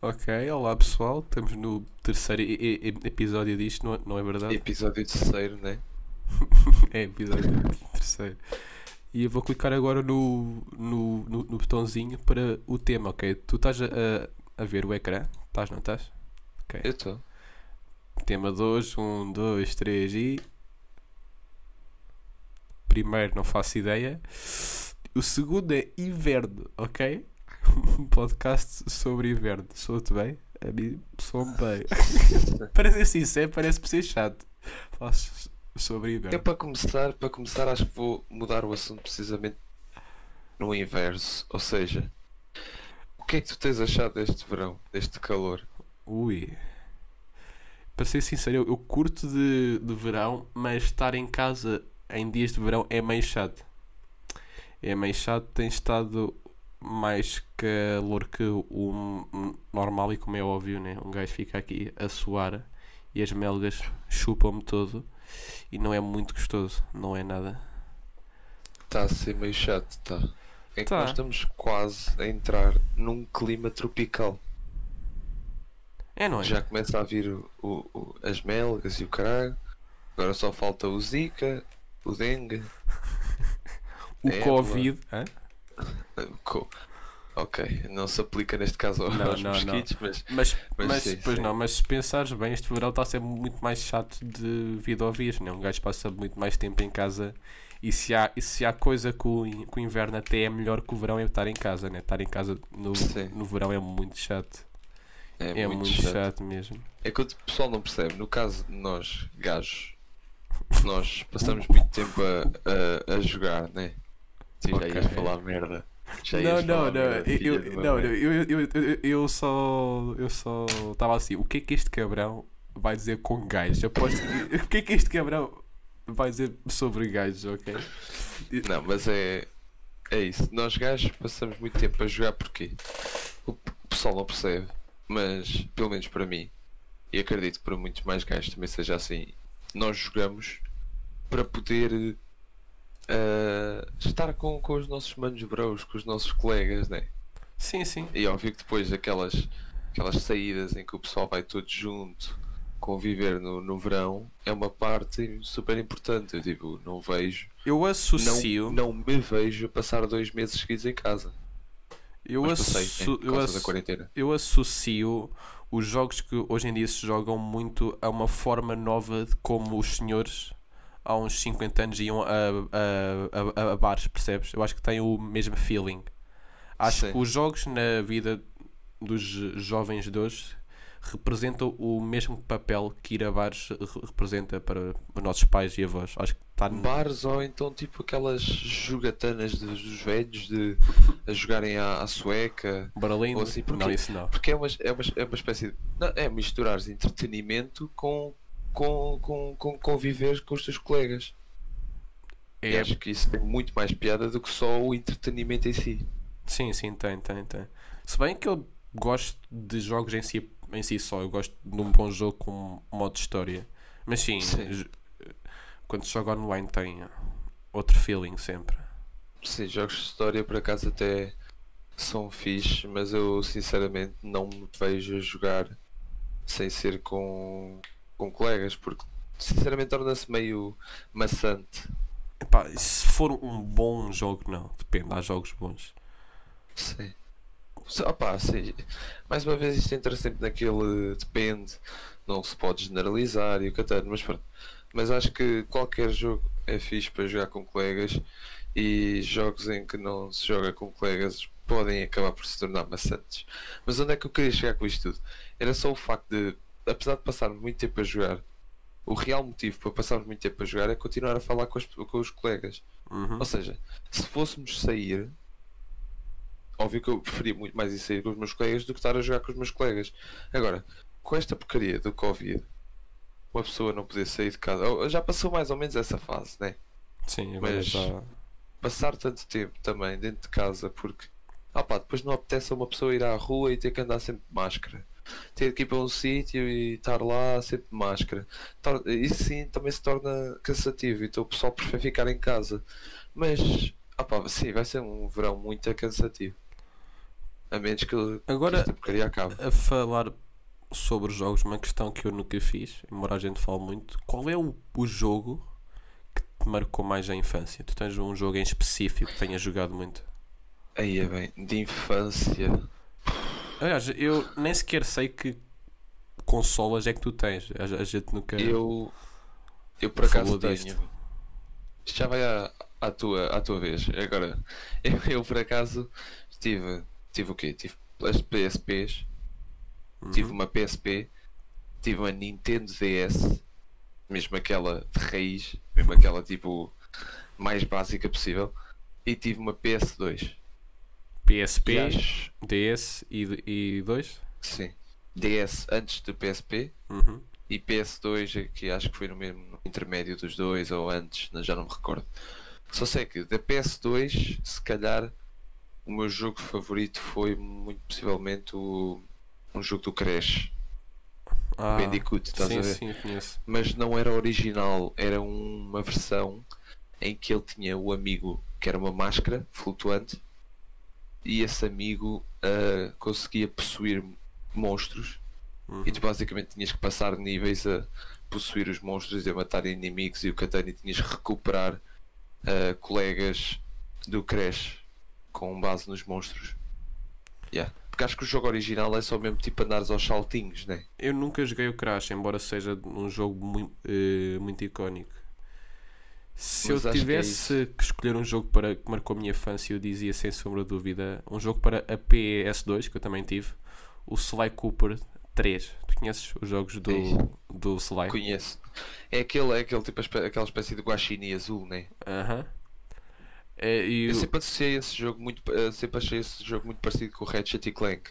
Ok, olá pessoal, estamos no terceiro e- e- episódio disto, não é, não é verdade? Episódio terceiro, né? É episódio terceiro. E eu vou clicar agora no, no, no, no botãozinho para o tema, ok? Tu estás a, a, a ver o ecrã? Estás, não estás? Eu estou. Tema 2, 1, 2, 3 e. Primeiro, não faço ideia. O segundo é inverno, ok? Um podcast sobre inverno. Sou-te bem? A mim, sou-me bem. Parece assim, é, parece ser chato. Faço sobre inverno. para começar, para começar acho que vou mudar o assunto precisamente no inverso. Ou seja, o que é que tu tens achado deste verão, deste calor? Ui. Para ser sincero, eu, eu curto de, de verão, mas estar em casa em dias de verão é meio chato. É meio chato, tem estado mais calor que o normal e como é óbvio, né? Um gajo fica aqui a suar e as melgas chupam-me todo e não é muito gostoso, não é nada. Está a ser meio chato, tá? É que Tá. nós estamos quase a entrar num clima tropical. É, não é? Já começa a vir o, o- o- as melgas e o caralho. Agora só falta o Zika, o dengue. O Covid. hã? Co- Ok, não se aplica neste caso aos Não, não, não. mosquitos, mas Mas, Mas mas, sim, pois sim. não, mas se pensares bem, este verão está a ser muito mais chato de vida ao vírus, né? Um gajo passa muito mais tempo em casa e se há, e se há coisa que o, que o inverno até é melhor que o verão é estar em casa, né? Estar em casa no, Sim. no verão é muito chato. é, É, muito, muito, chato. chato. mesmo. É que o pessoal não percebe. No caso de nós, gajos, nós passamos muito tempo a, a, a jogar, né? Tu já ias falar merda. Já Não, não, não, eu, não, eu, eu, eu, só eu só estava assim, o que é que este cabrão vai dizer com gajos? Aposto que, o que é que este cabrão vai dizer sobre gajos, ok? Não, mas é, é isso. Nós gajos passamos muito tempo a jogar porque o pessoal não percebe, mas pelo menos para mim, e acredito que para muitos mais gajos também seja assim, nós jogamos para poder eh, estar com, com os nossos manos bros, com os nossos colegas, né? Sim, sim. E óbvio que depois aquelas, aquelas saídas em que o pessoal vai todo junto conviver no, no verão é uma parte super importante. Eu digo, não vejo Eu não, associo. não me vejo passar dois meses seguidos em casa. Eu, passei, né, asso- por eu, asso- eu associo os jogos que hoje em dia se jogam muito a uma forma nova de como os senhores há uns 50 anos iam a, a, a, a bares, percebes? Eu acho que tem o mesmo feeling. Acho Sim. que os jogos na vida dos jovens de hoje representam o mesmo papel que ir a bares re- representa para os nossos pais e avós. Acho que está Bares ou então tipo aquelas jogatanas dos dos velhos de a jogarem à, à sueca. baralhinho. ou assim, porque- Não, isso não. Porque é uma, é uma, é uma espécie de. Não, é misturar entretenimento com, com, com, com conviver com os teus colegas. E É, acho que isso tem muito mais piada do que só o entretenimento em si. Sim, sim, tem, tem, tem. Se bem que eu gosto de jogos em si, em si só, eu gosto de um bom jogo com modo de história. Mas sim, Sim. quando se joga online tem outro feeling sempre. Sim, jogos de história por acaso até são fixe, mas eu sinceramente não me vejo a jogar sem ser com, com colegas, porque sinceramente torna-se meio maçante. Epá, se for um bom jogo, não. Depende, há jogos bons. Sim. Opá, sim. Mais uma vez isto entra sempre naquele depende, não se pode generalizar e o catano, mas pronto. Mas acho que qualquer jogo é fixe para jogar com colegas e jogos em que não se joga com colegas podem acabar por se tornar maçantes. Mas onde é que eu queria chegar com isto tudo? Era só o facto de, apesar de passarmos muito tempo a jogar, o real motivo para passarmos muito tempo a jogar é continuar a falar com, as- com os colegas. Uhum. Ou seja, se fôssemos sair, óbvio que eu preferia muito mais ir sair com os meus colegas do que estar a jogar com os meus colegas. Agora, com esta porcaria do Covid, uma pessoa não poder sair de casa, já passou mais ou menos essa fase, né? Sim, Mas-. Passar tanto tempo também dentro de casa, porque ah pá, depois não apetece a uma pessoa ir à rua e ter que andar sempre de máscara. Ter que ir para um sítio e estar lá sempre de máscara. Isso sim também se torna cansativo, então o pessoal prefere ficar em casa. Mas, ah pá, sim, vai ser um verão muito cansativo. A menos que, Agora- esta porcaria acabe. A falar sobre os jogos, uma questão que eu nunca fiz, embora a gente fale muito, qual é o, o jogo que te marcou mais a infância? Tu tens um jogo em específico que tenhas jogado muito? Aí é bem, de infância. Aliás, eu nem sequer sei que consolas é que tu tens. A, a gente nunca. Eu, eu por acaso tenho. disto. Isto já vai à, à, tua, à tua vez. Agora, eu, eu por acaso tive, tive o quê? Tive as PSPs, Uhum. tive uma PSP, tive uma Nintendo DS, mesmo aquela de raiz, mesmo aquela tipo mais básica possível, e tive uma PS2. PSP, acho, DS e, e 2? sim, DS antes do PSP Uhum. e PS2 que acho que foi no mesmo intermédio dos dois ou antes, já não me recordo. Só sei que da PS2, se calhar o meu jogo favorito foi muito possivelmente o, um jogo do Crash, Ah, Bandicoot, estás sim, a ver? sim, conheço. Mas não era original, era uma versão em que ele tinha o amigo que era uma máscara flutuante e esse amigo ah, conseguia possuir monstros Uhum. e tu basicamente tinhas que passar níveis a possuir os monstros e a matar inimigos e o Katana tinhas que recuperar ah, colegas do Crash com base nos monstros. Yeah. Porque acho que o jogo original é só mesmo tipo andares aos saltinhos, né? Eu nunca joguei o Crash, embora seja um jogo muito, muito icónico. Se Mas eu acho que é tivesse que escolher um jogo para que marcou a minha infância, eu dizia sem sombra de dúvida um jogo para a PS2, que eu também tive, o Sly Cooper 3. Tu conheces os jogos do, do Sly? Conheço. É aquele, é aquele tipo, aquela espécie de guaxinim azul, né? Aham. É, Eu o- sempre associei esse jogo muito, eh, sempre achei esse jogo muito parecido com o Ratchet e Clank.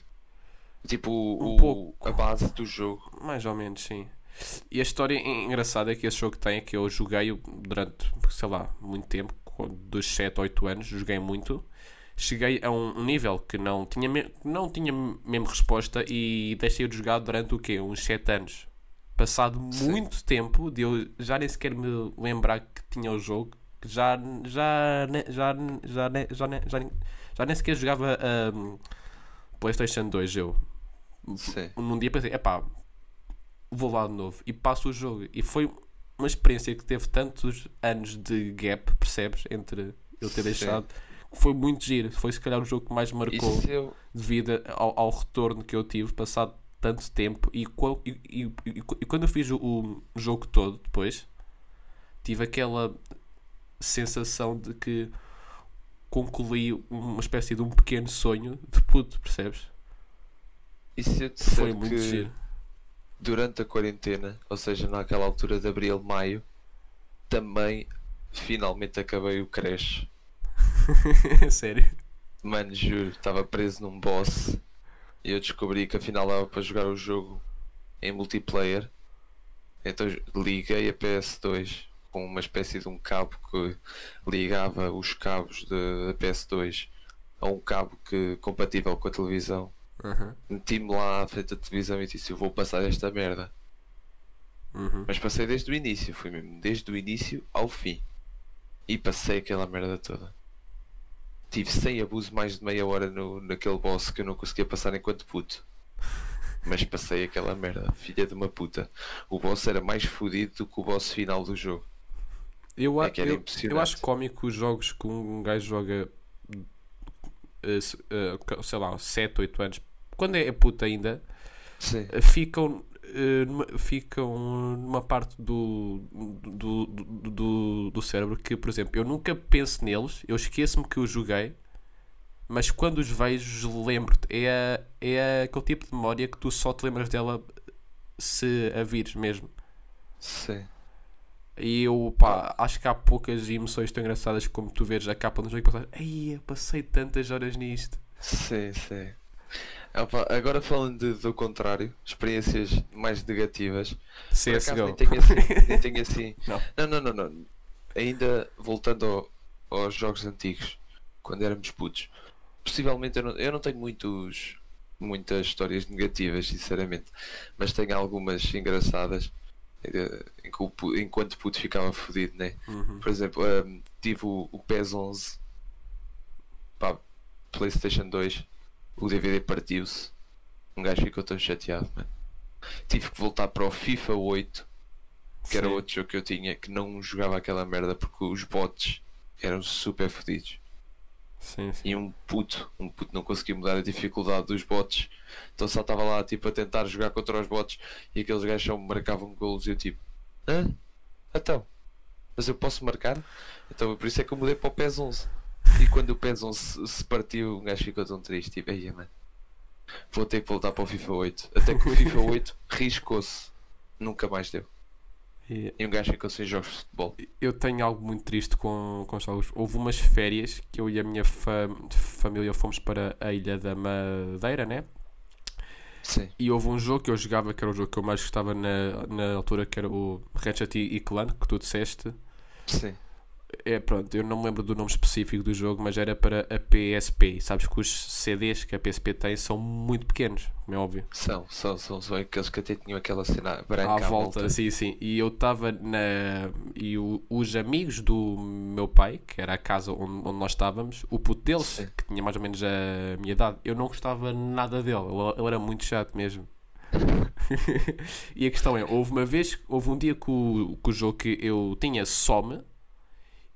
Tipo, Um o, pouco. a base do jogo. Mais ou menos, sim. E a história engraçada é que esse jogo tem é que eu joguei durante, sei lá, muito tempo, dos 7 a 8 anos, joguei muito. Cheguei a um nível que não tinha, não tinha mesmo resposta e deixei de jogar durante o quê? Uns 7 anos. Passado Sim. muito tempo de eu já nem sequer me lembrar que tinha o jogo, já, já, já, já, já, já, nem- já nem sequer jogava um, PlayStation 2 eu Sim. num dia pensei, epá, vou lá de novo e passo o jogo. E foi uma experiência que teve tantos anos de gap, percebes? Entre eu ter Sim. deixado. Foi muito giro. Foi se calhar o jogo que mais marcou eu, devido ao, ao retorno que eu tive, passado tanto tempo. E, qual- e, e- e- e quando eu fiz o, o jogo todo depois, tive aquela sensação de que concluí uma espécie de um pequeno sonho de puto, percebes? e se eu disser Foi muito que giro. Durante a quarentena, ou seja, naquela altura de abril, maio, também finalmente acabei o Crash. Sério. Mano, juro, estava preso num boss e eu descobri que afinal dava para jogar o jogo em multiplayer. Então liguei a PS2 com uma espécie de um cabo que ligava os cabos da PS2 a um cabo que compatível com a televisão. Uhum. Meti-me lá à frente da televisão e disse: Eu vou passar esta merda. Uhum. Mas passei desde o início, fui mesmo desde o início ao fim. E passei aquela merda toda. Tive sem abuso mais de meia hora no, naquele boss que eu não conseguia passar enquanto puto. Mas passei aquela merda, filha de uma puta. O boss era mais fodido do que o boss final do jogo. Eu, É eu, eu acho cómico os jogos que um gajo joga, sei lá, 7, 8 anos, quando é puto ainda, Sim, eh, ficam, eh, numa, ficam numa parte do, do, do, do, do cérebro que, por exemplo, eu nunca penso neles, eu esqueço-me que os joguei, mas quando os vejo, lembro-te. É, a- é aquele tipo de memória que tu só te lembras dela se a vires mesmo. sim. E eu, pá, acho que há poucas emoções tão engraçadas como tu vês a capa do jogo e pensas, ai, eu passei tantas horas nisto. Sim, sim. Opa, agora falando de- do contrário, experiências mais negativas. CSGO. nem tenho assim. Nem tenho assim. Não. não, não, não, não. Ainda voltando ao- aos jogos antigos, quando éramos putos, possivelmente eu não, eu não tenho muitos, muitas histórias negativas, sinceramente, mas tenho algumas engraçadas eh, enquanto puto ficava fodido, né? Uhum. Por exemplo, ahm, tive o, o PES 11 pá, PlayStation 2 o DVD partiu-se. Um gajo ficou tão chateado, mano. Tive que voltar para o FIFA 8, que era Sim. outro jogo que eu tinha, que não jogava aquela merda porque os bots eram super fodidos. Sim, sim. E um puto, um puto não conseguia mudar a dificuldade dos bots. Então só estava lá tipo a tentar jogar contra os bots e aqueles gajos só marcavam golos e eu tipo, hã? Então, mas eu posso marcar? Então por isso é que eu mudei para o PES 11. E quando o PES 11 se- partiu, um gajo ficou tão triste, tipo, ei, mano, vou ter que voltar para o FIFA 8. Até que o FIFA 8 riscou-se, nunca mais deu. E E um gajo ficou sem jogos de futebol. eu tenho algo muito triste com, com os jogos. Houve umas férias que eu e a minha fa- família fomos para a Ilha da Madeira, né? Sim, E houve um jogo que eu jogava, que era o jogo que eu mais gostava na, na altura, que era o Ratchet e e Clank, que tu disseste. sim. É, pronto, eu não me lembro do nome específico do jogo, mas era para a PSP. Sabes que os CDs que a PSP tem são muito pequenos, como é óbvio. São, são, são, são aqueles que até tinham aquela cena branca à volta, sim, sim. E eu estava na. E o- os amigos do meu pai, que era a casa onde, onde nós estávamos, o puto deles, Sim. que tinha mais ou menos a minha idade, eu não gostava nada dele. Ele, ele era muito chato mesmo. e a questão é: houve uma vez, houve um dia que o, que o jogo que eu tinha some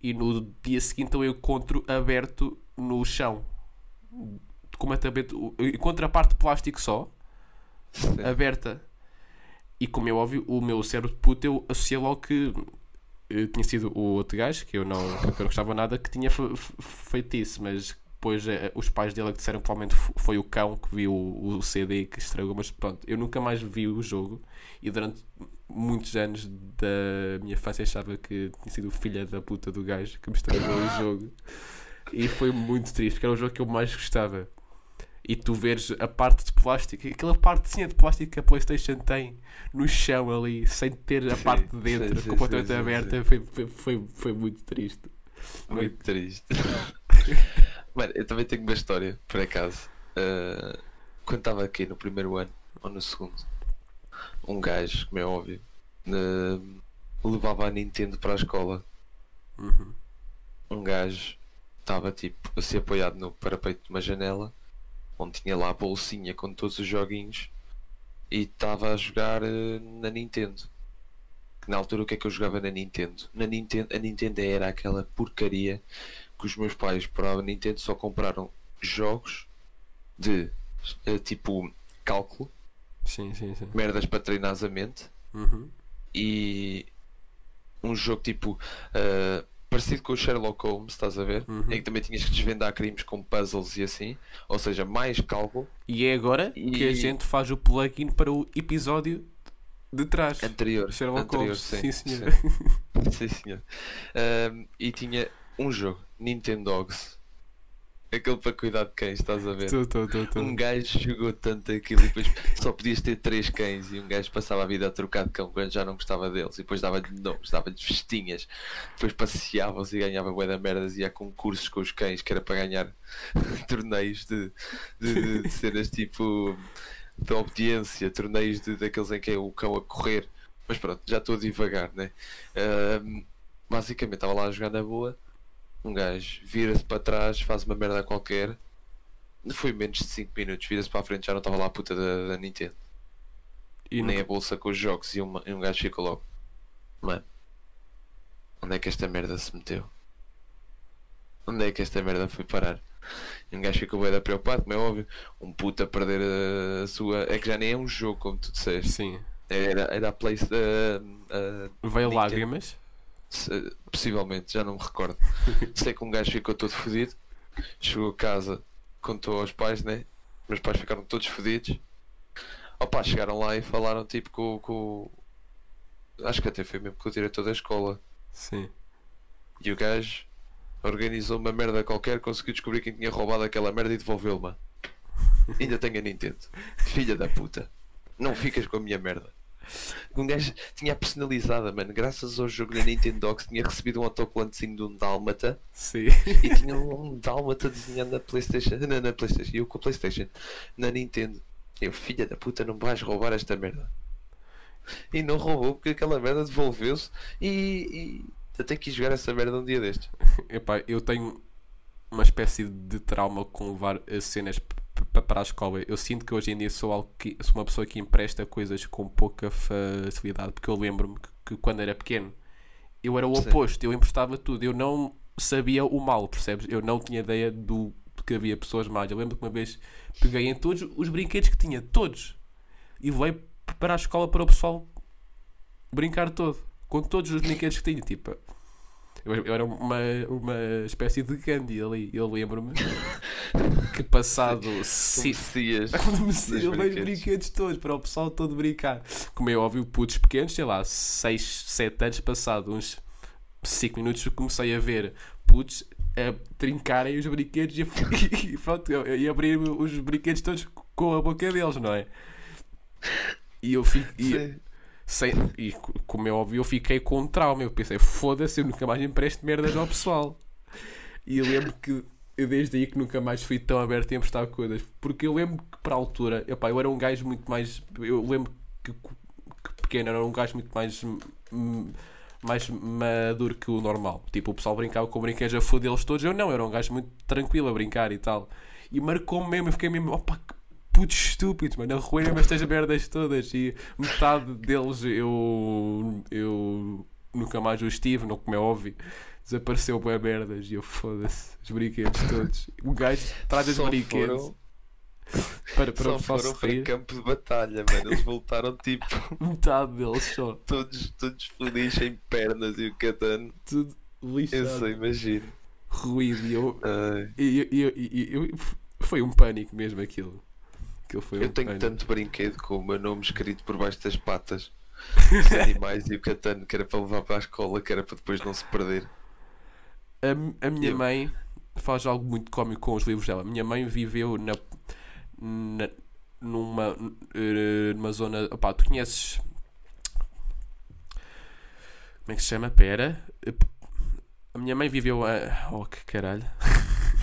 e no dia seguinte eu encontro aberto no chão. Completamente. Eu encontro a parte de plástico só Sim. aberta. E como é óbvio, o meu cérebro de puto eu associei logo que eh, tinha sido o outro gajo, que eu não, que eu não gostava nada, que tinha fe- fe- feito isso, mas depois eh, os pais dele é que disseram que provavelmente foi o cão que viu o CD que estragou, mas pronto, eu nunca mais vi o jogo e durante muitos anos da minha infância achava que tinha sido o filho da puta do gajo que me estragou o jogo e foi muito triste, porque era o jogo que eu mais gostava e tu veres a parte de plástico, aquela partezinha de plástico que a Playstation tem no chão ali, sem ter a Sim, parte de dentro sim, completamente sim, sim, aberta, Foi, foi, foi, muito triste. Muito triste. Mano, eu também tenho uma história, por acaso. Uh, quando estava aqui no primeiro ano, ou no segundo, um gajo, como é óbvio, uh, levava a Nintendo para a escola. Uhum. Um gajo estava tipo a ser apoiado no parapeito de uma janela, onde tinha lá a bolsinha com todos os joguinhos, e estava a jogar uh, na Nintendo. Que na altura o que é que eu jogava na Nintendo? Na Nintendo, a Nintendo era aquela porcaria que os meus pais para a Nintendo só compraram jogos de eh, tipo cálculo, Sim, sim, sim. merdas para treinar a mente Uhum. e um jogo tipo eh, parecido com o Sherlock Holmes, estás a ver? Uhum. Em que também tinhas que desvendar crimes com puzzles e assim, ou seja, mais cálculo E é agora que a E- gente faz o plugin para o episódio de trás. anterior. Sherlock anterior Holmes, sim, senhor. Sim, sim, senhor. E tinha um jogo, Nintendogs. Aquele para cuidar de cães, estás a ver? Um gajo jogou tanto aquilo e depois só podias ter três cães e um gajo passava a vida a trocar de cão quando já não gostava deles e depois dava-lhe nomes, dava-lhe vestinhas, depois passeava-os e ganhava bué da merdas e ia a concursos com os cães que era para ganhar torneios de, de, de- de cenas tipo de obediência, torneios de, daqueles em que é o cão a correr. Mas pronto, já estou a divagar, né? Ahm, basicamente estava lá a jogar na boa, um gajo vira-se para trás, faz uma merda qualquer. Foi menos de 5 minutos, vira-se para a frente, já não estava lá a puta da, da Nintendo. E Nem não- a bolsa com os jogos e, uma- e um gajo fica logo. Mano, onde é que esta merda se meteu? Onde é que esta merda foi parar? E um gajo ficou bem preocupado, como é óbvio. Um puto a perder a, sua. É que já nem é um jogo, como tu disseste. Sim. Era, era a Play. a- a- Veio Nintendo. lágrimas. Se- possivelmente, já não me recordo. Sei que um gajo ficou todo fodido. Chegou a casa, contou aos pais, né? Meus pais ficaram todos fodidos. Opa, chegaram lá e falaram tipo com, com. Acho que até foi mesmo com o diretor da escola. Sim. E o gajo organizou uma merda qualquer, conseguiu descobrir quem tinha roubado aquela merda e devolveu-me. Ainda tenho a Nintendo. Filha da puta. Não ficas com a minha merda. Um gajo tinha a personalizada, mano. Graças ao jogo da Nintendo Dogs tinha recebido um autocolantezinho de um Dálmata Sim. e tinha um Dálmata desenhado na Playstation. Na, na Playstation. Eu com a Playstation. Na Nintendo. Eu, filha da puta, não vais roubar esta merda. E não roubou porque aquela merda devolveu-se e, e que ir jogar essa merda um dia destes. Epá, eu tenho uma espécie de trauma com levar as cenas para a escola. Eu sinto que hoje em dia sou, que, sou uma pessoa que empresta coisas com pouca facilidade, porque eu lembro-me que, que quando era pequeno eu era o Sim. oposto, eu emprestava tudo, eu não sabia o mal, percebes? Eu não tinha ideia do que havia pessoas más. Eu lembro que uma vez peguei em todos os brinquedos que tinha, todos, e levei para a escola para o pessoal brincar todo, com todos os brinquedos que tinha, tipo. Eu, eu era uma, uma espécie de Gandhi ali. Eu lembro-me que passado dos a ver os brinquedos. todos para o pessoal todo brincar. Como é óbvio, putos pequenos, sei lá, 6, 7 anos passado, uns 5 minutos, eu comecei a ver putos a trincarem os brinquedos e, e pronto, eu- e abrir os brinquedos todos com a boca deles, não é? E eu fico. E, Sim. sem, e co- como é óbvio, eu fiquei com um trauma. Eu pensei, foda-se, eu nunca mais empresto merdas ao pessoal. E eu lembro que eu desde aí que nunca mais fui tão aberto a emprestar coisas. Porque eu lembro que para a altura, epá, eu era um gajo muito mais. Eu lembro que, que pequeno era um gajo muito mais. hum, mais maduro que o normal. Tipo, o pessoal brincava com brinquedos a fodê-los todos. Eu não, eu era um gajo muito tranquilo a brincar e tal. E marcou-me mesmo, eu fiquei mesmo, opa, que putos estúpidos, mano, a roerem-me estas merdas todas. E metade deles eu, eu nunca mais os tive, não como é óbvio. Desapareceu bué merdas e eu foda-se, os brinquedos todos. O gajo traz os Só brinquedos foram- para, para Só foram para rir. campo de batalha, mano. Eles voltaram tipo Metade deles só, todos, todos felizes sem pernas e o catano. tudo Eu lixado, sei, imagino. ruído. E eu, Ai, e, e- e- e- eu- foi um pânico mesmo aquilo. Aquilo foi eu um tenho pânico. tanto brinquedo com o meu nome escrito por baixo das patas. Os animais e o catano que era para levar para a escola, que era para depois não se perder. A, a minha Eu- mãe faz algo muito cómico com os livros dela. A minha mãe viveu na, na- numa, eh, numa zona. Opá, tu conheces. Como é que se chama? Pera. A minha mãe viveu a. Oh, que caralho.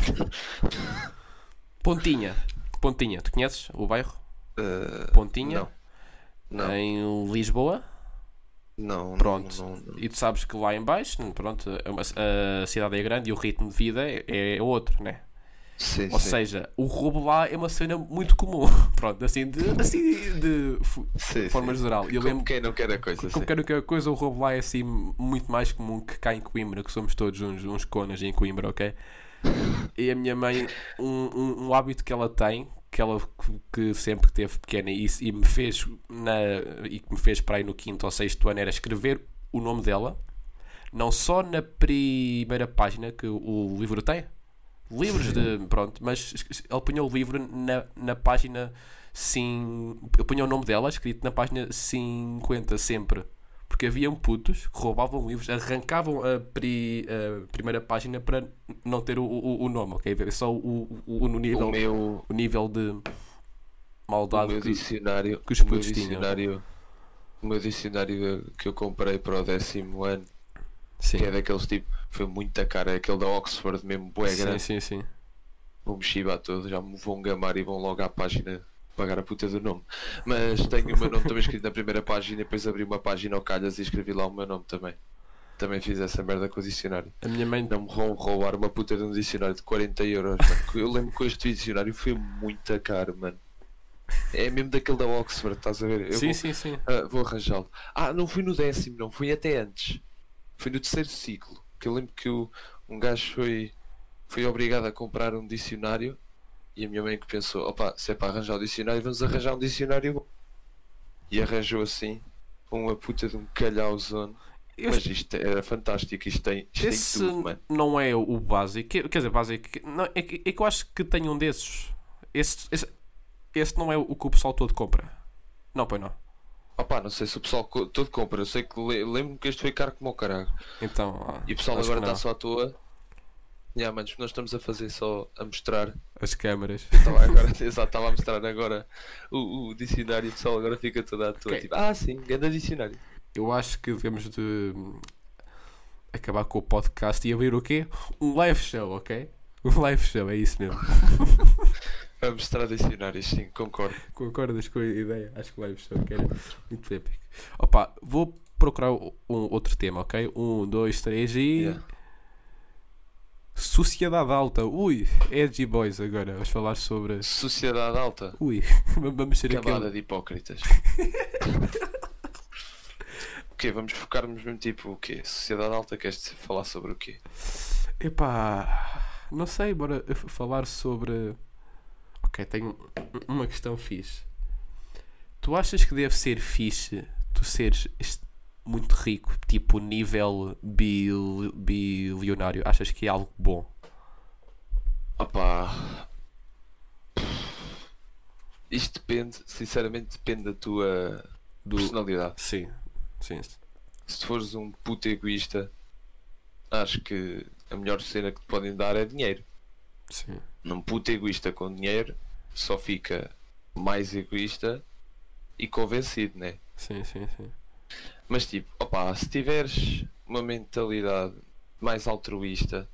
Pontinha. Pontinha. Tu conheces o bairro? Ah, Pontinha? Não. Não, Em Lisboa. Não. Pronto. Não, não, não. E tu sabes que lá em baixo, pronto, é a cidade é grande e o ritmo de vida é, é outro, né? Sim, Ou sim. seja, o roubo lá é uma cena muito comum. Pronto, assim de, assim de Sim, forma sim. geral. Eu Como quem não quer a coisa, que sim. qualquer coisa, o roubo lá é assim muito mais comum que cá em Coimbra, que somos todos uns, uns conas em Coimbra, ok? E a minha mãe, um, um, um hábito que ela tem, que ela que- sempre teve pequena e, e me fez na, e que me fez para aí no quinto ou sexto ano era escrever o nome dela, não só na primeira página que o, livro tem, livros de. Pronto, mas ele punha o livro na, na página. Sim, eu punha o nome dela escrito na página 50 sempre. Porque haviam putos que roubavam livros, arrancavam a, pri- a primeira página para não ter o, o, o nome, ok? Ver só o, o, o nível, O meu, o nível de o maldade que, dicionário, que os o meu putos tinham. dicionário, o meu dicionário que eu comprei para o décimo ano, Sim, que é daqueles tipo, foi muito cara, é aquele da Oxford mesmo, bué sim, grande. sim, sim. Vou-me chibar todo, já me vão gamar e vão logo à página pagar a puta do nome. Mas tenho o meu nome também escrito na primeira página e depois abri uma página ao calhas e escrevi lá o meu nome também. Também fiz essa merda com o dicionário. A minha mãe Não me roubar uma puta de um dicionário de 40 euros, mano. Eu lembro que este dicionário foi muito caro, mano. É mesmo daquele da Oxford, estás a ver? Eu Sim, vou, sim, sim. ah, vou arranjá-lo. Ah, não fui no décimo, não, fui até antes. Foi no terceiro ciclo. Que eu lembro que o, um gajo foi, foi obrigado a comprar um dicionário e a minha mãe que pensou, opa, se é para arranjar o dicionário, vamos arranjar um dicionário bom. E arranjou assim uma puta de um calhauzone. Eu- Mas isto era fantástico, isto tem, isto tem Esse tudo, mano. não é o básico. Quer dizer, básico. Não, é, que, é que eu acho que tenho um desses. Esse, esse, esse não é o que o pessoal todo compra. Não, pois não. Opa, não sei se o pessoal todo compra, eu sei que le- lembro-me que este foi caro como o caralho. Então. E o pessoal agora está só à toa. Manos, nós estamos a fazer só a mostrar. As câmaras. Estava agora, exato, estava a mostrar agora o, o dicionário, o pessoal agora fica todo à toa. Ok. Tipo, ah, sim, grande dicionário. Eu acho que devemos de acabar com o podcast e abrir o quê? Um live show, ok? Um live show, é isso mesmo. A mostrar dicionários, sim, concordo. Concordas com a ideia? Acho que o live show que era muito épico. Opa, vou procurar um outro tema, ok? Um, dois, três e. Yeah. Sociedade alta. Ui, Edgy Boys agora. Vamos falar sobre. Sociedade alta. Ui, vamos ser Camada aquele. de hipócritas. o quê? Vamos focar-nos mesmo tipo o quê? Sociedade alta, queres falar sobre o quê? Epá, não sei, bora falar sobre. Ok, tenho um- uma questão fixe. Tu achas que deve ser fixe tu seres est- muito rico, tipo nível bil, bilionário? Achas que é algo bom? Opá. Isto depende, sinceramente, depende da tua Do... personalidade. Sim, sim. Se fores um puto egoísta, acho que a melhor cena que te podem dar é dinheiro. Sim, Num puto egoísta com dinheiro, só fica mais egoísta e convencido, né? sim, sim, sim. Mas tipo, opá, se tiveres uma mentalidade mais altruísta,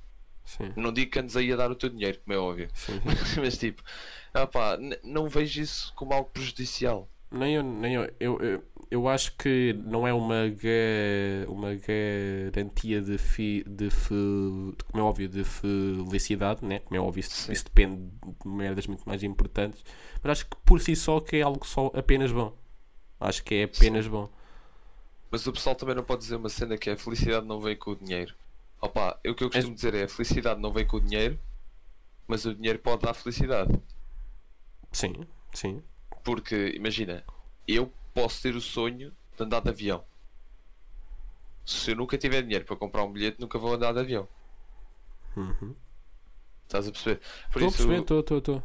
Sim, não digo que andes aí a dar o teu dinheiro, como é óbvio, sim, sim. mas tipo, opá, n- não vejo isso como algo prejudicial. Nem eu, nem eu, eu, eu, eu acho que não é uma, uma garantia de, fi, de, fe- como é óbvio, de felicidade, né? Como é óbvio, isso, Sim. isso depende de merdas muito mais importantes. Mas acho que por si só que é algo só apenas bom. Acho que é apenas bom. Mas o pessoal também não pode dizer uma cena que é a felicidade não vem com o dinheiro. Opá, o que eu costumo dizer é a felicidade não vem com o dinheiro, mas o dinheiro pode dar felicidade. Sim, sim. Porque, imagina, eu posso ter o sonho de andar de avião. Se eu nunca tiver dinheiro para comprar um bilhete, nunca vou andar de avião. Uhum. Estás a perceber? Por Estou a isso, perceber, estou, estou, estou.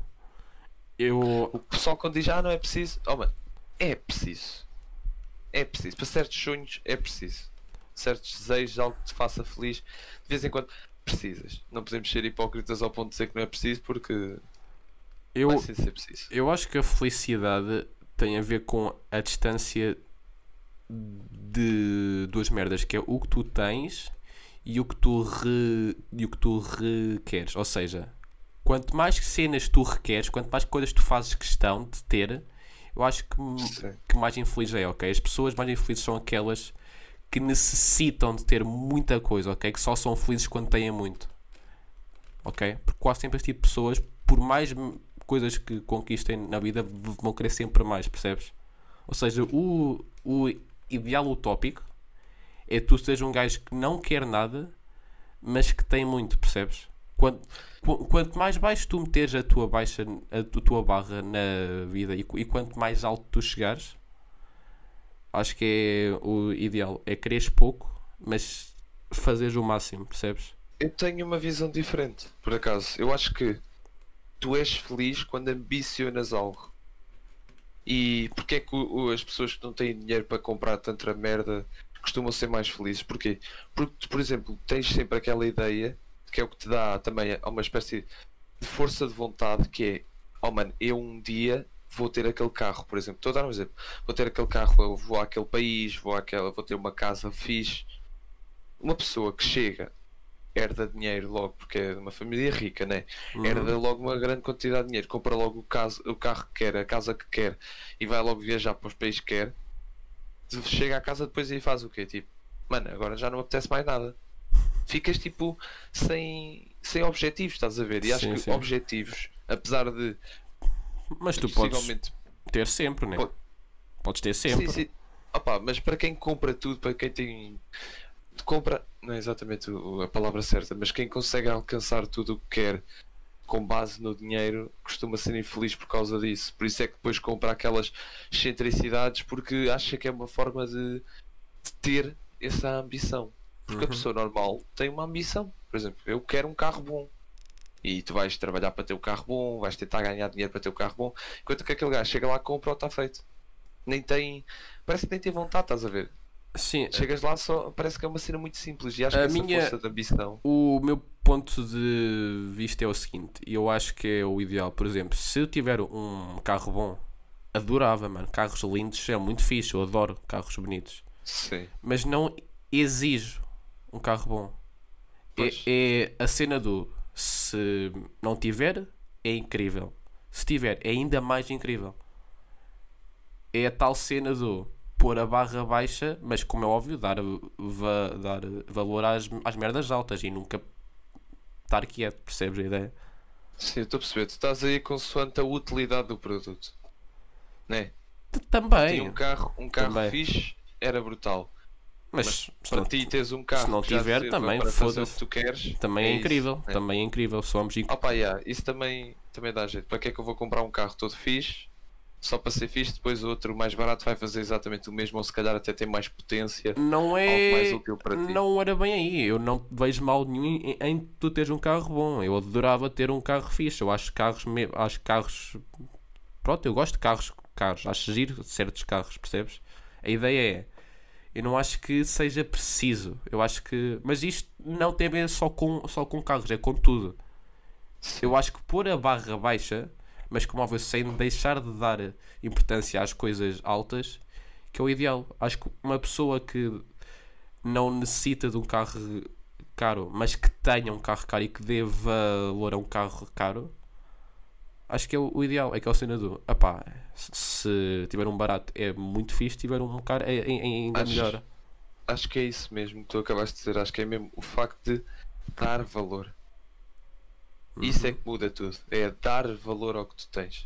Eu. o pessoal quando diz, ah, não é preciso. Oh, mano, é preciso. É preciso. Para certos sonhos, é preciso. Certos desejos, algo que te faça feliz, de vez em quando, precisas. Não podemos ser hipócritas ao ponto de dizer que não é preciso, porque Eu, vai ser preciso. Eu acho que a felicidade tem a ver com a distância de duas merdas, que é o que tu tens e o que tu, re, e o que tu requeres. Ou seja, quanto mais cenas tu requeres, quanto mais coisas tu fazes questão de ter, eu acho que, Sim. que mais infeliz é, ok? As pessoas mais infelizes são aquelas que necessitam de ter muita coisa, ok? Que só são felizes quando têm muito. Ok? Porque quase sempre este tipo de pessoas, por mais coisas que conquistem na vida, vão querer sempre mais, percebes? Ou seja, o, o ideal utópico é tu seres um gajo que não quer nada, mas que tem muito, percebes? Quanto, qu- quanto mais baixo tu meteres a tua baixa, a tu- tua barra na vida e, e quanto mais alto tu chegares, acho que é o ideal. É quereres pouco, mas fazeres o máximo, percebes? Eu tenho uma visão diferente, por acaso. Eu acho que tu és feliz quando ambicionas algo. E porque é que as pessoas que não têm dinheiro para comprar tanta merda costumam ser mais felizes? Porquê? Porque, por exemplo, tens sempre aquela ideia que é o que te dá também uma espécie de força de vontade que é, oh mano, eu um dia vou ter aquele carro, por exemplo. Estou a dar um exemplo. Vou ter aquele carro, eu vou àquele país, vou àquela, vou ter uma casa fixe. Uma pessoa que chega herda dinheiro logo, porque é de uma família rica, né? Uhum. Herda logo uma grande quantidade de dinheiro, compra logo o, caso, o carro que quer, a casa que quer e vai logo viajar para os países que quer. Chega à casa depois e faz o quê? Tipo, mano, agora já não apetece mais nada. Ficas tipo sem, sem objetivos, estás a ver? E acho Sim, que sim. objetivos, apesar de Mas tu podes possivelmente ter sempre, né? Pode- Podes ter sempre. Sim, sim. Opa, mas para quem compra tudo, para quem tem. Compra, não é exatamente a palavra certa, mas quem consegue alcançar tudo o que quer com base no dinheiro costuma ser infeliz por causa disso. Por isso é que depois compra aquelas excentricidades porque acha que é uma forma de, de ter essa ambição. Porque a Uhum. pessoa normal tem uma ambição. Por exemplo, eu quero um carro bom. E tu vais trabalhar para ter o carro bom, vais tentar ganhar dinheiro para ter o carro bom, enquanto que aquele gajo chega lá, compra ou está feito nem tem. Parece que nem tem vontade, estás a ver? Sim, Chegas lá, só parece que é uma cena muito simples. E acho A que essa minha- força de ambição. O meu ponto de vista é o seguinte, e eu acho que é o ideal. Por exemplo, se eu tiver um carro bom, adorava, mano. Carros lindos é muito fixe, eu adoro carros bonitos. Sim. Mas não exijo um carro bom. É, é a cena do se não tiver, é incrível. Se tiver, é ainda mais incrível. É a tal cena do pôr a barra baixa, mas como é óbvio, dar, va- dar valor às, às merdas altas e nunca estar quieto, percebes a ideia? Sim, estou a perceber. Tu estás aí consoante a utilidade do produto. Né? Também. Tinha um carro, um carro Também. fixe, era brutal. Mas, Mas se para não- ti teres um carro se não tiver, também, foda-se. que tu queres, também é, isso, incrível. né? Também é incrível. Somos inc- Opa, yeah, isso também, também dá jeito. Para que é que eu vou comprar um carro todo fixe? Só para ser fixe, depois o outro mais barato vai fazer exatamente o mesmo, ou se calhar até tem mais potência, Não algo mais é. útil para ti. Não era bem aí. Eu não vejo mal nenhum em, em tu teres um carro bom. Eu adorava ter um carro fixe. Eu acho carros. Me... Acho carros. Pronto, eu gosto de carros. carros. Acho giro certos carros, percebes? A ideia é. Eu não acho que seja preciso. Eu acho que. Mas isto não tem a ver só com, só com carros, é com tudo. Eu acho que pôr a barra baixa, mas como óbvio, sem deixar de dar importância às coisas altas, que é o ideal. Acho que uma pessoa que não necessita de um carro caro, mas que tenha um carro caro e que dê valor a um carro caro, acho que é o, o ideal. É que é o cena do, epá, se, tiver um barato é muito fixe, se tiver um caro é, é- é ainda Acho- melhor. Acho que é isso mesmo que tu acabaste de dizer. Acho que é mesmo o facto de dar valor. Isso Uhum. é que muda tudo. É dar valor ao que tu tens.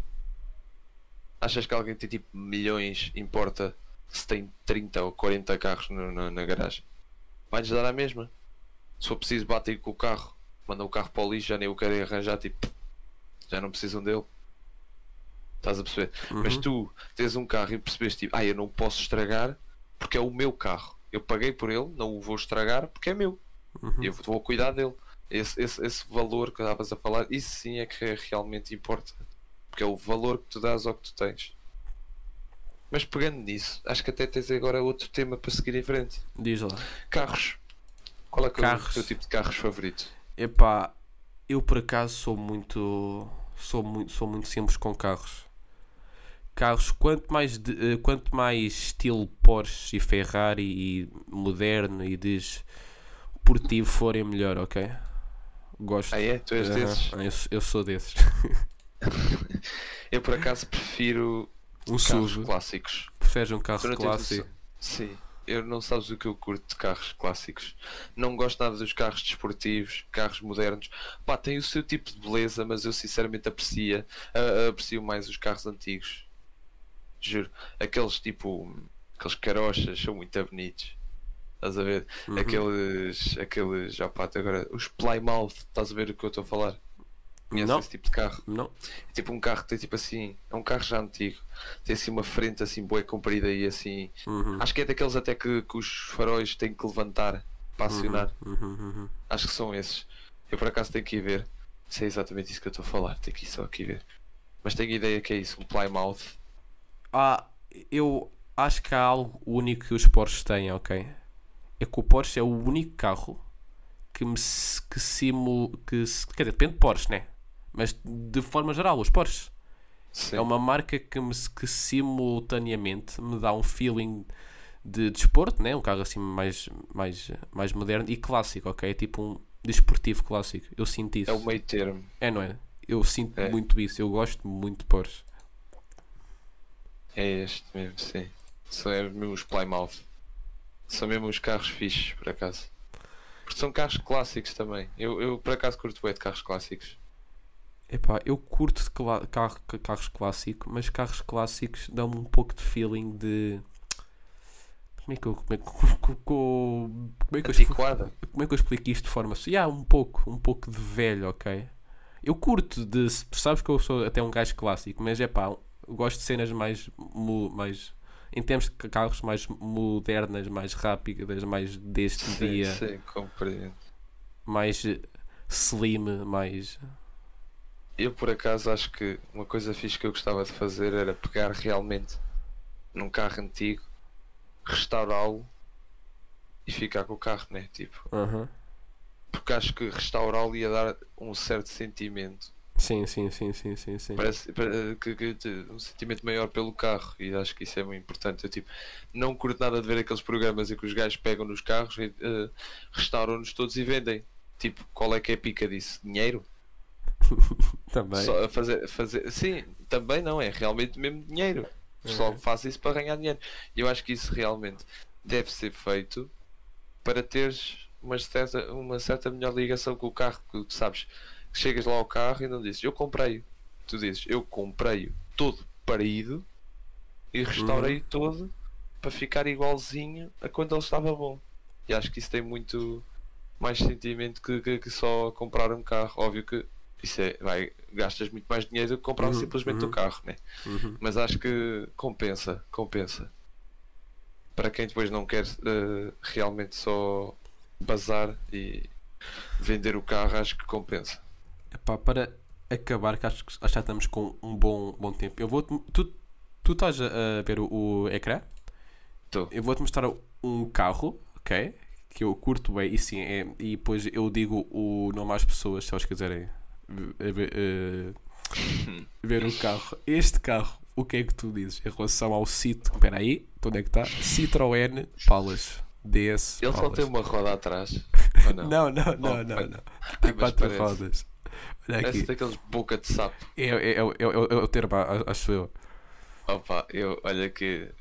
Achas que alguém tem tipo milhões, importa se tem 30 ou 40 carros no- no- na garagem? Vai-lhes dar a mesma. Se for preciso, batem com o carro, mandam o carro para o lixo, já nem o querem arranjar, tipo, já não precisam dele. Estás a perceber? Mas Uhum. tu tens um carro e percebes tipo, ah, eu não posso estragar porque é o meu carro. Eu paguei por ele, não o vou estragar porque é meu. Uhum. Eu vou cuidar dele. Esse, esse, esse valor que estavas a falar, isso sim é que realmente importa. Porque é o valor que tu dás ao que tu tens. Mas pegando nisso, acho que até tens agora outro tema para seguir em frente. Diz lá. Carros. Qual é, que é o Carros. teu tipo de carros favorito? Epá, eu por acaso sou muito. Sou muito, sou muito simples com carros. Carros, quanto mais, de- eh, quanto mais estilo Porsche e Ferrari e moderno e desportivo forem, melhor, ok? Gosto. Ah é? Tu és desses? Eu, sou- eu sou desses. Eu por acaso prefiro Um carros SUV. clássicos. Preferes um carro clássico? Sim, eu não sabes o que eu curto de carros clássicos. Não gosto nada dos carros desportivos, carros modernos. Pá, tem o seu tipo de beleza, mas eu sinceramente aprecio, a- aprecio mais os carros antigos. Juro. Aqueles tipo. Aqueles carochas são muito bonitos. Estás a ver? Uhum. Aqueles. Aqueles. Já pá, agora. Os Plymouth, estás a ver o que eu estou a falar? Conheces Não. esse tipo de carro? Não? É tipo um carro que tem tipo assim. É um carro já antigo. Tem assim uma frente assim boa comprida e assim. Uhum. Acho que é daqueles até que, que os faróis têm que levantar para acionar. Uhum, uhum, uhum. Acho que são esses. Eu por acaso tenho que ir ver. Sei exatamente isso que eu estou a falar. Tenho que ir só aqui ver. Mas tenho ideia que é isso, um Plymouth. Ah, eu acho que há algo único que os Porsches têm, ok? É que o Porsche é o único carro que me que simu que quer dizer, depende de Porsche, né? Mas de forma geral, os Porsche Sim. é uma marca que me que simultaneamente me dá um feeling de desporto, né? Um carro assim mais mais mais moderno e clássico, ok? É tipo um desportivo clássico. Eu sinto isso. É o meio termo. É, não é? Eu sinto É. muito isso. Eu gosto muito de Porsche. É este mesmo, sim. São é mesmo os Plymouth. São mesmo os carros fixes, por acaso. Porque são carros clássicos também. Eu, eu por acaso curto bem de carros clássicos. Epá, eu curto cla- carro- ca- carros clássicos, mas carros clássicos dão-me um pouco de feeling de. Como é que eu. Como é que, co- co- como é que eu, expli- Antiquada. como é que eu explico isto de forma. Yeah, um pouco, um pouco de velho, ok? Eu curto de. Sabes que eu sou até um gajo clássico, mas é pá, gosto de cenas mais. mais em termos de carros mais modernas, mais rápidas, mais deste Sim, dia, sim, compreendo. mais eh, slim, mais. Eu por acaso acho que uma coisa fixe que eu gostava de fazer era pegar realmente num carro antigo, restaurá-lo e ficar com o carro, né? Tipo, Aham. porque acho que restaurá-lo ia dar um certo sentimento. Sim, sim, sim, sim, sim, sim. Parece pare- que, que um sentimento maior pelo carro e acho que isso é muito importante. Eu tipo, não curto nada de ver aqueles programas em que os gajos pegam nos carros e eh, restauram-nos todos e vendem. Tipo, qual é que é a pica disso? Dinheiro? Também. Só a fazer, fazer. Sim, também não, é realmente mesmo dinheiro. O pessoal Uhum. faz isso para ganhar dinheiro. E eu acho que isso realmente deve ser feito para teres uma certa, uma certa melhor ligação com o carro, que tu sabes que chegas lá ao carro e não dizes eu comprei. Tu dizes eu comprei todo parido e restaurei Uhum. todo para ficar igualzinho a quando ele estava bom. E acho que isso tem muito mais sentimento que, que, que só comprar um carro. Óbvio que isso é, vai, gastas muito mais dinheiro do que comprar Uhum, simplesmente o uhum. carro, né? Uhum. Mas acho que compensa, compensa. Para quem depois não quer eh, realmente só bazar e vender o carro, acho que compensa. Epá, para acabar, que acho que já estamos com um bom, bom tempo. Eu vou tu, tu estás a, ver o, o ecrã? Tô. Eu vou-te mostrar um carro, ok? Que eu curto bem, e sim, é, e depois eu digo o nome às pessoas, se elas quiserem ver, eh, ver o carro. Este carro, o que é que tu dizes em relação ao Citroën? Espera aí, onde é que está? Citroën Palas. DS. Ele só tem uma roda atrás. não? Não, não, não, Oh, não, não. Ai, Tem quatro parece. rodas. Olha aqui. Parece daqueles boca de sapo. É, é, é, é, é, é o termo, acho eu. Opa, eu, olha que.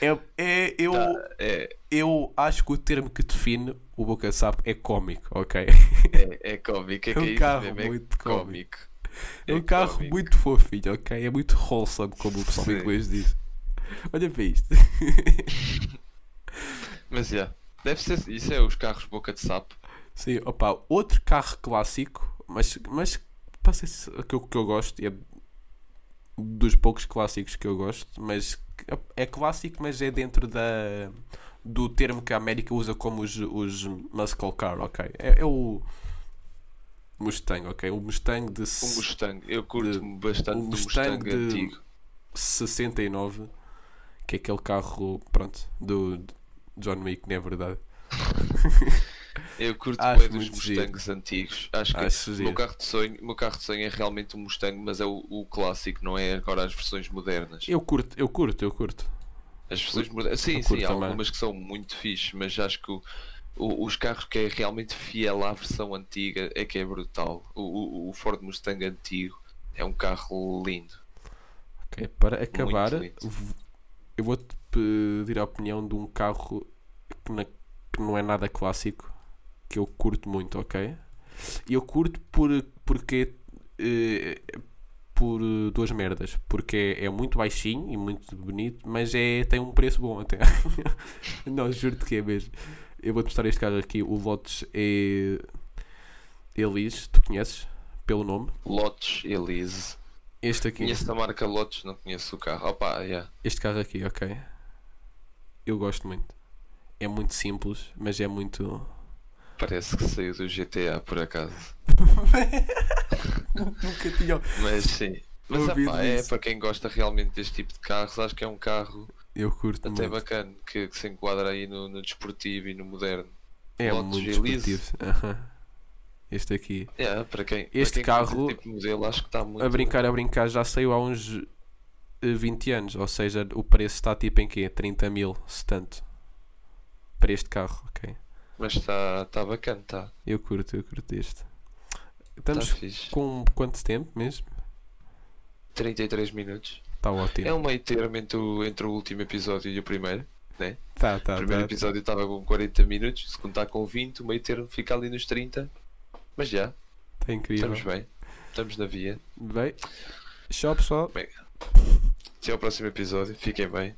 É, é, eu, tá, é, eu acho que o termo que define o Boca de Sapo é cómico, ok? é, é cómico. É, É que um é carro mesmo, é muito cómico. É um carro cómico. muito fofinho, ok? É muito wholesome, como o pessoal Sim. inglês diz. Olha para isto. Mas já. Deve ser. Isso é os carros boca de sapo. Sim, opa, outro carro clássico, mas, mas para ser se- que eu, que eu gosto, é dos poucos clássicos que eu gosto, mas é clássico, mas é dentro da, do termo que a América usa como os, os muscle car, ok? É, é o Mustang, ok? O Mustang de s- Mustang. Eu curto de- bastante do Mustang Mustang de- antigo. 69, que é aquele carro, pronto, do do John Wick, não é verdade? Eu curto bem dos muito giro. Mustangs antigos. Acho que Acho o giro. meu carro de sonho, meu carro de sonho é realmente um Mustang, mas é o, o clássico, não é agora as versões modernas. Eu curto, eu curto, eu curto. As versões modernas. Sim, sim, há algumas que são muito fixe, mas acho que o- o- os carros que é realmente fiel à versão antiga é que é brutal. O, Ford Mustang antigo é um carro lindo. Ok, para acabar, eu vou-te pedir a opinião de um carro que, na- que não é nada clássico, que eu curto muito, ok? E eu curto por, porque eh, por duas merdas. Porque é, é muito baixinho e muito bonito, mas é, tem um preço bom até. não, juro-te que é mesmo. Eu vou-te mostrar este carro aqui, o Lotus é Elise, tu conheces? Pelo nome? Lotus Elise. Este aqui. Conheço a marca Lotus, não conheço o carro. Opa, yeah. Este carro aqui, ok. Eu gosto muito. É muito simples, mas é muito. parece que saiu do GTA por acaso. Nunca tinha. Mas sim. Mas é para quem gosta realmente deste tipo de carros, acho que é um carro Eu curto até muito. bacana que, que se enquadra aí no, no desportivo e no moderno. É Lotus muito desportivo. Este aqui. Yeah, para quem, para Este quem gosta carro, tipo de modelo, acho que está muito. A brincar, a brincar, já saiu há uns eh, 20 anos. Ou seja, o preço está tipo em quê? 30 mil, se tanto. Para este carro, ok. Mas está tá bacana, está. Eu curto, eu curto este. Está Estamos fixe. com quanto tempo mesmo? 33 minutos. Está ótimo. É um meio termo entre o, entre o último episódio e o primeiro. Tá, tá, o primeiro tá. episódio estava com 40 minutos, o segundo está com 20, o meio termo fica ali nos 30. Mas já, Tá incrível. estamos bem. Estamos na via. Bem, tchau pessoal. Até ao próximo episódio. Fiquem bem.